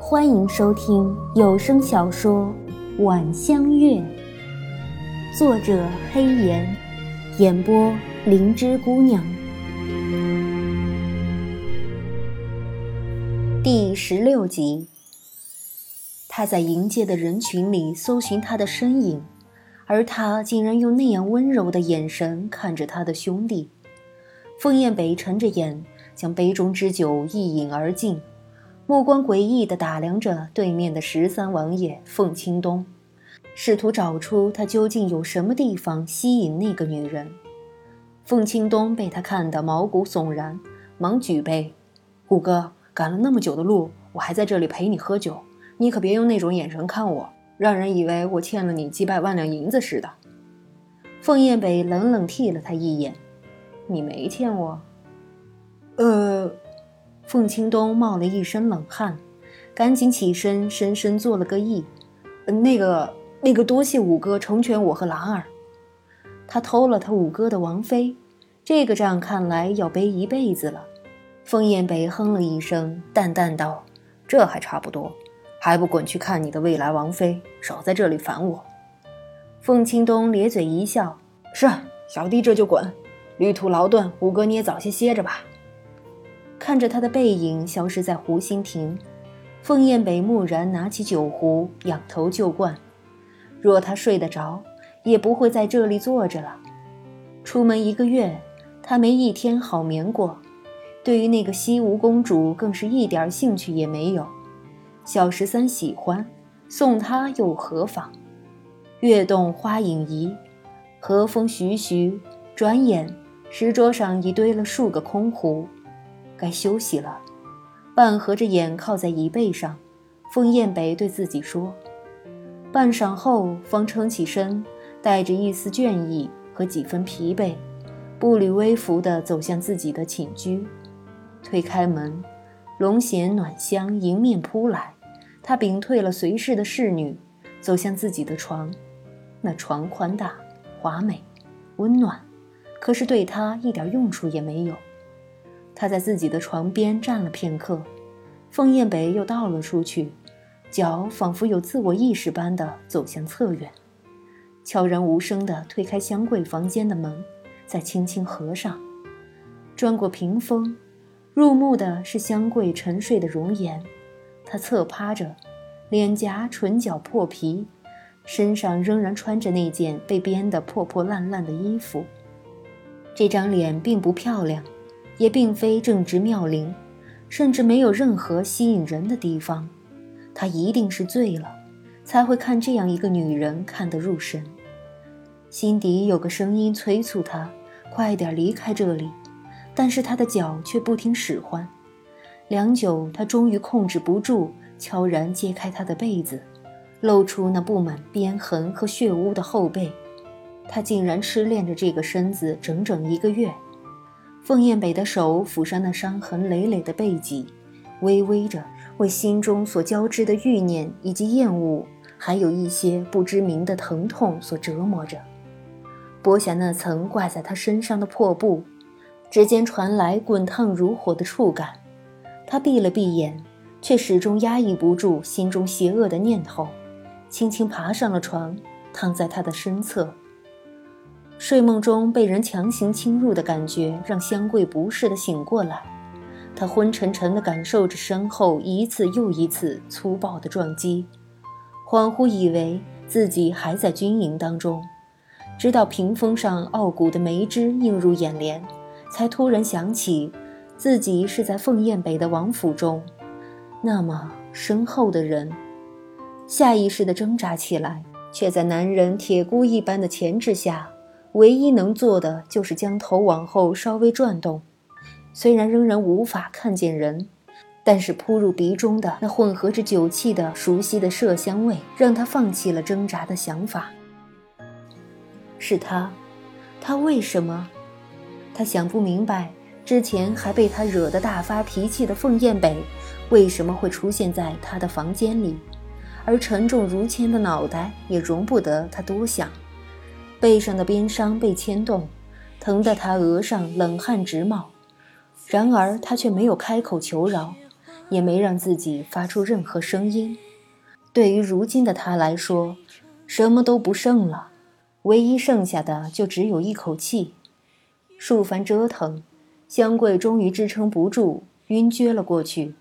欢迎收听有声小说《晚香月》，作者黑岩，演播灵芝姑娘。第十六集，他在迎接的人群里搜寻他的身影，而他竟然用那样温柔的眼神看着他的兄弟。凤燕北沉着眼，将杯中之酒一饮而尽。目光诡异地打量着对面的十三王爷凤青东，试图找出他究竟有什么地方吸引那个女人。凤青东被他看得毛骨悚然，忙举杯：“虎哥，赶了那么久的路，我还在这里陪你喝酒，你可别用那种眼神看我，让人以为我欠了你几百万两银子似的。”凤燕北冷冷剔了他一眼：“你没欠我。”呃。凤青东冒了一身冷汗，赶紧起身，深深作了个揖：“那个，那个，多谢五哥成全我和兰儿。他偷了他五哥的王妃，这个账看来要背一辈子了。”凤燕北哼了一声，淡淡道：“这还差不多，还不滚去看你的未来王妃，少在这里烦我。”凤青东咧嘴一笑：“是，小弟这就滚。旅途劳顿，五哥你也早些歇着吧。”看着他的背影消失在湖心亭，凤燕北木然拿起酒壶，仰头就灌。若他睡得着，也不会在这里坐着了。出门一个月，他没一天好眠过。对于那个西吴公主，更是一点兴趣也没有。小十三喜欢，送他又何妨？月动花影移，和风徐徐，转眼石桌上已堆了数个空壶。该休息了，半合着眼靠在椅背上，凤燕北对自己说：“半晌后，方撑起身，带着一丝倦意和几分疲惫，步履微浮地走向自己的寝居。推开门，龙涎暖香迎面扑来，他屏退了随侍的侍女，走向自己的床。那床宽大、华美、温暖，可是对他一点用处也没有。”他在自己的床边站了片刻，凤燕北又倒了出去，脚仿佛有自我意识般的走向侧院，悄然无声地推开香桂房间的门，再轻轻合上。转过屏风，入目的是香桂沉睡的容颜。她侧趴着，脸颊、唇角破皮，身上仍然穿着那件被编得破破烂烂的衣服。这张脸并不漂亮。也并非正直妙龄，甚至没有任何吸引人的地方。他一定是醉了，才会看这样一个女人看得入神。心底有个声音催促他快点离开这里，但是他的脚却不听使唤。良久，他终于控制不住，悄然揭开他的被子，露出那布满鞭痕和血污的后背。他竟然痴恋着这个身子整整一个月。凤燕北的手抚上那伤痕累累的背脊，微微着，为心中所交织的欲念以及厌恶，还有一些不知名的疼痛所折磨着。剥下那层挂在他身上的破布，指尖传来滚烫如火的触感。他闭了闭眼，却始终压抑不住心中邪恶的念头，轻轻爬上了床，躺在他的身侧。睡梦中被人强行侵入的感觉，让香桂不适的醒过来。他昏沉沉地感受着身后一次又一次粗暴的撞击，恍惚以为自己还在军营当中，直到屏风上傲骨的梅枝映入眼帘，才突然想起自己是在凤燕北的王府中。那么身后的人，下意识地挣扎起来，却在男人铁箍一般的钳制下。唯一能做的就是将头往后稍微转动，虽然仍然无法看见人，但是扑入鼻中的那混合着酒气的熟悉的麝香味，让他放弃了挣扎的想法。是他，他为什么？他想不明白，之前还被他惹得大发脾气的凤燕北，为什么会出现在他的房间里，而沉重如铅的脑袋也容不得他多想。背上的鞭伤被牵动，疼得他额上冷汗直冒。然而他却没有开口求饶，也没让自己发出任何声音。对于如今的他来说，什么都不剩了，唯一剩下的就只有一口气。数番折腾，香桂终于支撑不住，晕厥了过去。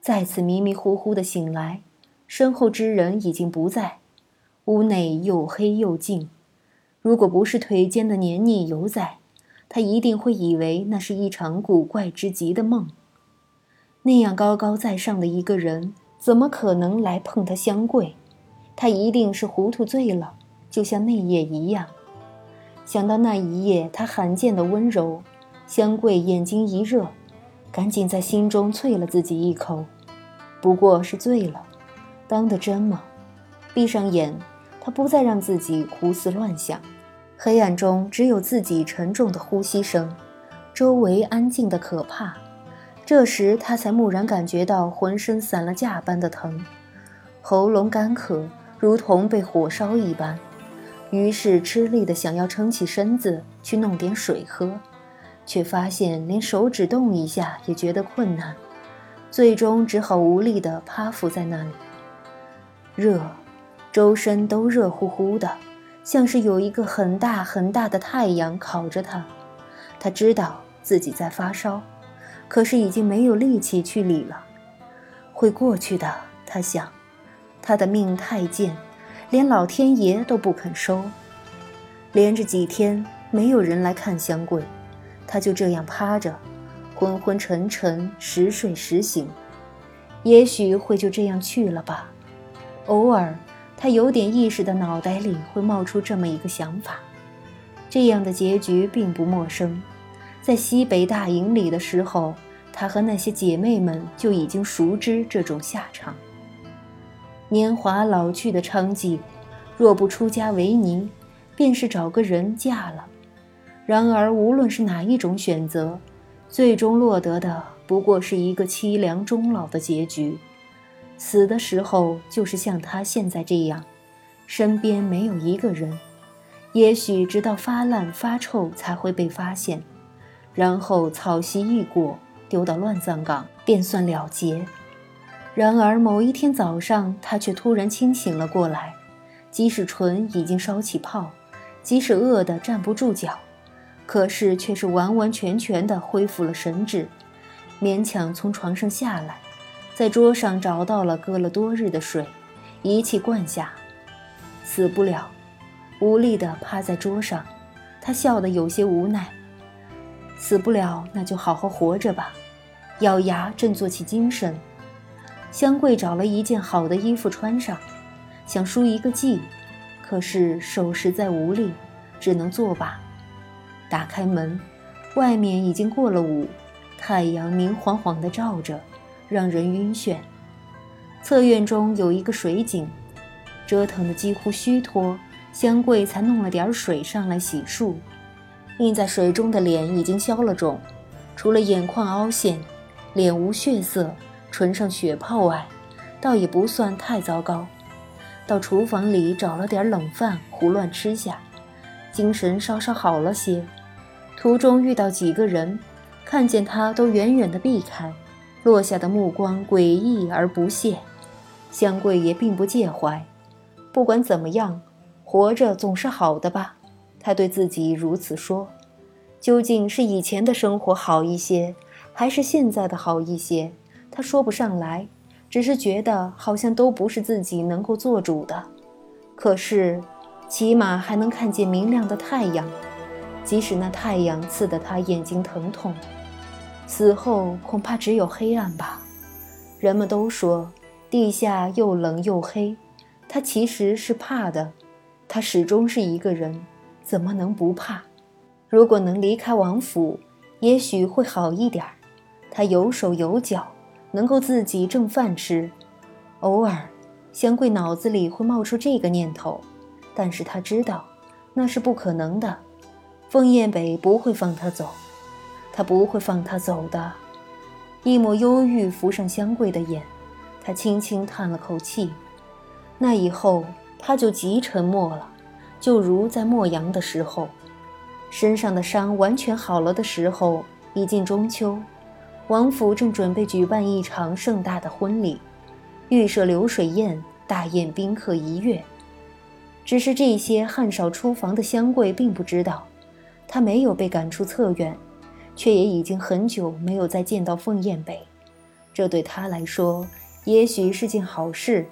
再次迷迷糊糊的醒来，身后之人已经不在，屋内又黑又静。如果不是腿间的黏腻犹在，他一定会以为那是一场古怪之极的梦。那样高高在上的一个人，怎么可能来碰他香桂？他一定是糊涂醉了，就像那夜一样。想到那一夜他罕见的温柔，香桂眼睛一热，赶紧在心中啐了自己一口。不过是醉了，当的真吗？闭上眼，他不再让自己胡思乱想。黑暗中只有自己沉重的呼吸声，周围安静的可怕。这时他才蓦然感觉到浑身散了架般的疼，喉咙干渴。如同被火烧一般，于是吃力的想要撑起身子去弄点水喝，却发现连手指动一下也觉得困难，最终只好无力的趴伏在那里。热，周身都热乎乎的，像是有一个很大很大的太阳烤着他。他知道自己在发烧，可是已经没有力气去理了。会过去的，他想。他的命太贱，连老天爷都不肯收。连着几天没有人来看香桂，他就这样趴着，昏昏沉沉，时睡时醒。也许会就这样去了吧。偶尔，他有点意识的脑袋里会冒出这么一个想法。这样的结局并不陌生，在西北大营里的时候，他和那些姐妹们就已经熟知这种下场。年华老去的娼妓，若不出家为尼，便是找个人嫁了。然而，无论是哪一种选择，最终落得的不过是一个凄凉终老的结局。死的时候，就是像他现在这样，身边没有一个人，也许直到发烂发臭才会被发现，然后草席一裹，丢到乱葬岗，便算了结。然而某一天早上，他却突然清醒了过来，即使唇已经烧起泡，即使饿得站不住脚，可是却是完完全全的恢复了神智，勉强从床上下来，在桌上找到了搁了多日的水，一气灌下，死不了，无力地趴在桌上，他笑得有些无奈，死不了，那就好好活着吧，咬牙振作起精神。香桂找了一件好的衣服穿上，想梳一个髻，可是手实在无力，只能作罢。打开门，外面已经过了午，太阳明晃晃地照着，让人晕眩。侧院中有一个水井，折腾得几乎虚脱，香桂才弄了点水上来洗漱。映在水中的脸已经消了肿，除了眼眶凹陷，脸无血色。唇上血泡外，倒也不算太糟糕。到厨房里找了点冷饭，胡乱吃下，精神稍稍好了些。途中遇到几个人，看见他都远远地避开，落下的目光诡异而不屑。香桂也并不介怀，不管怎么样，活着总是好的吧？他对自己如此说。究竟是以前的生活好一些，还是现在的好一些？他说不上来，只是觉得好像都不是自己能够做主的。可是，起码还能看见明亮的太阳，即使那太阳刺得他眼睛疼痛。死后恐怕只有黑暗吧。人们都说地下又冷又黑，他其实是怕的。他始终是一个人，怎么能不怕？如果能离开王府，也许会好一点儿。他有手有脚。能够自己挣饭吃，偶尔，香桂脑子里会冒出这个念头，但是他知道那是不可能的。枫叶北不会放他走，他不会放他走的。一抹忧郁浮上香桂的眼，他轻轻叹了口气。那以后他就极沉默了，就如在莫阳的时候，身上的伤完全好了的时候，已近中秋。王府正准备举办一场盛大的婚礼，预设流水宴，大宴宾客一月。只是这些汗少出房的香桂并不知道，她没有被赶出侧院，却也已经很久没有再见到凤燕北。这对她来说，也许是件好事，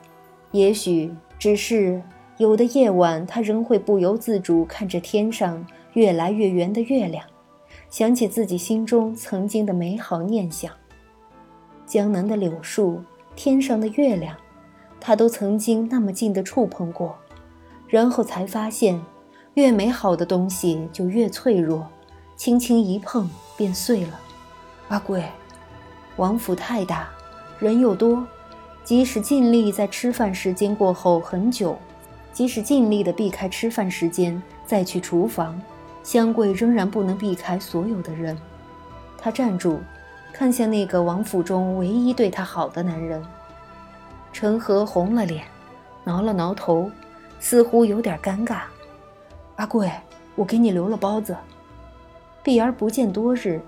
也许只是有的夜晚，她仍会不由自主看着天上越来越圆的月亮。想起自己心中曾经的美好念想，江南的柳树，天上的月亮，他都曾经那么近的触碰过，然后才发现，越美好的东西就越脆弱，轻轻一碰便碎了。阿贵，王府太大，人又多，即使尽力在吃饭时间过后很久，即使尽力的避开吃饭时间再去厨房。香桂仍然不能避开所有的人，她站住，看向那个王府中唯一对她好的男人。陈和红了脸，挠了挠头，似乎有点尴尬。阿贵，我给你留了包子。避而不见多日，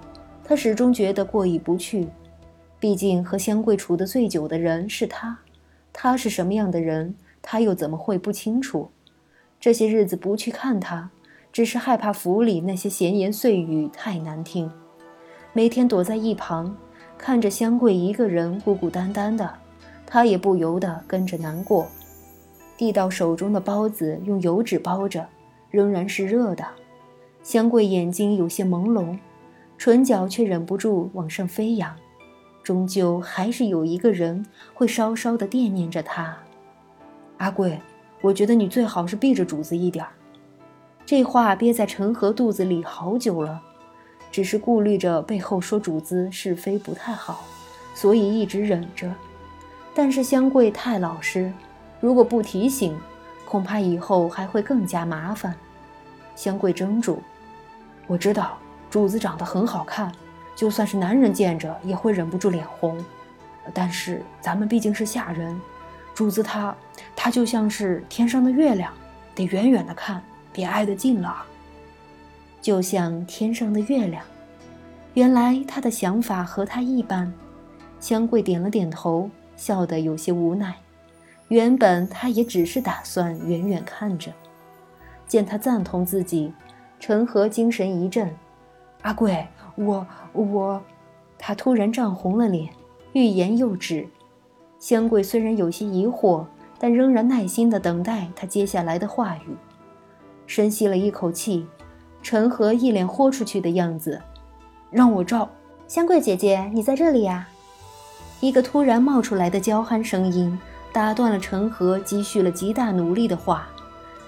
他始终觉得过意不去。毕竟和香桂处得最久的人是他，他是什么样的人，他又怎么会不清楚？这些日子不去看他。只是害怕府里那些闲言碎语太难听，每天躲在一旁，看着香桂一个人孤孤单单的，他也不由得跟着难过。递到手中的包子用油纸包着，仍然是热的。香桂眼睛有些朦胧，唇角却忍不住往上飞扬。终究还是有一个人会稍稍的惦念着他。阿贵，我觉得你最好是避着主子一点儿。这话憋在陈和肚子里好久了，只是顾虑着背后说主子是非不太好，所以一直忍着。但是香桂太老实，如果不提醒，恐怕以后还会更加麻烦。香桂怔住，我知道主子长得很好看，就算是男人见着也会忍不住脸红。但是咱们毕竟是下人，主子他他就像是天上的月亮，得远远的看。别挨得近了，就像天上的月亮。原来他的想法和他一般。香桂点了点头，笑得有些无奈。原本他也只是打算远远看着。见他赞同自己，陈和精神一振：“阿贵，我我……”他突然涨红了脸，欲言又止。香桂虽然有些疑惑，但仍然耐心地等待他接下来的话语。深吸了一口气，陈和一脸豁出去的样子，让我照。香桂姐姐，你在这里呀？一个突然冒出来的娇憨声音打断了陈和积蓄了极大努力的话，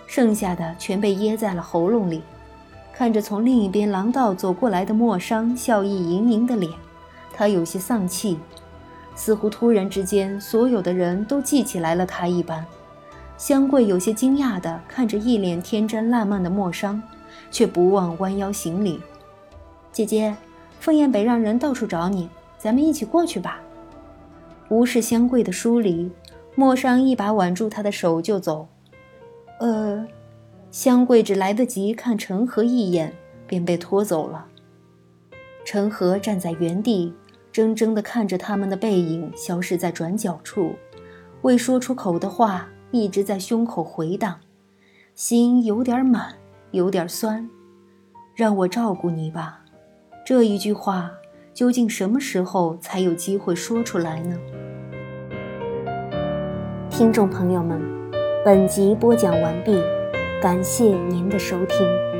剩下的全被噎在了喉咙里。看着从另一边廊道走过来的莫商笑意盈盈的脸，他有些丧气，似乎突然之间所有的人都记起来了他一般。香桂有些惊讶地看着一脸天真烂漫的莫商，却不忘弯腰行礼：“姐姐，凤燕北让人到处找你，咱们一起过去吧。”无视香桂的疏离，莫商一把挽住她的手就走。呃，香桂只来得及看陈和一眼，便被拖走了。陈和站在原地，怔怔地看着他们的背影消失在转角处，未说出口的话。一直在胸口回荡，心有点满，有点酸。让我照顾你吧，这一句话究竟什么时候才有机会说出来呢？听众朋友们，本集播讲完毕，感谢您的收听。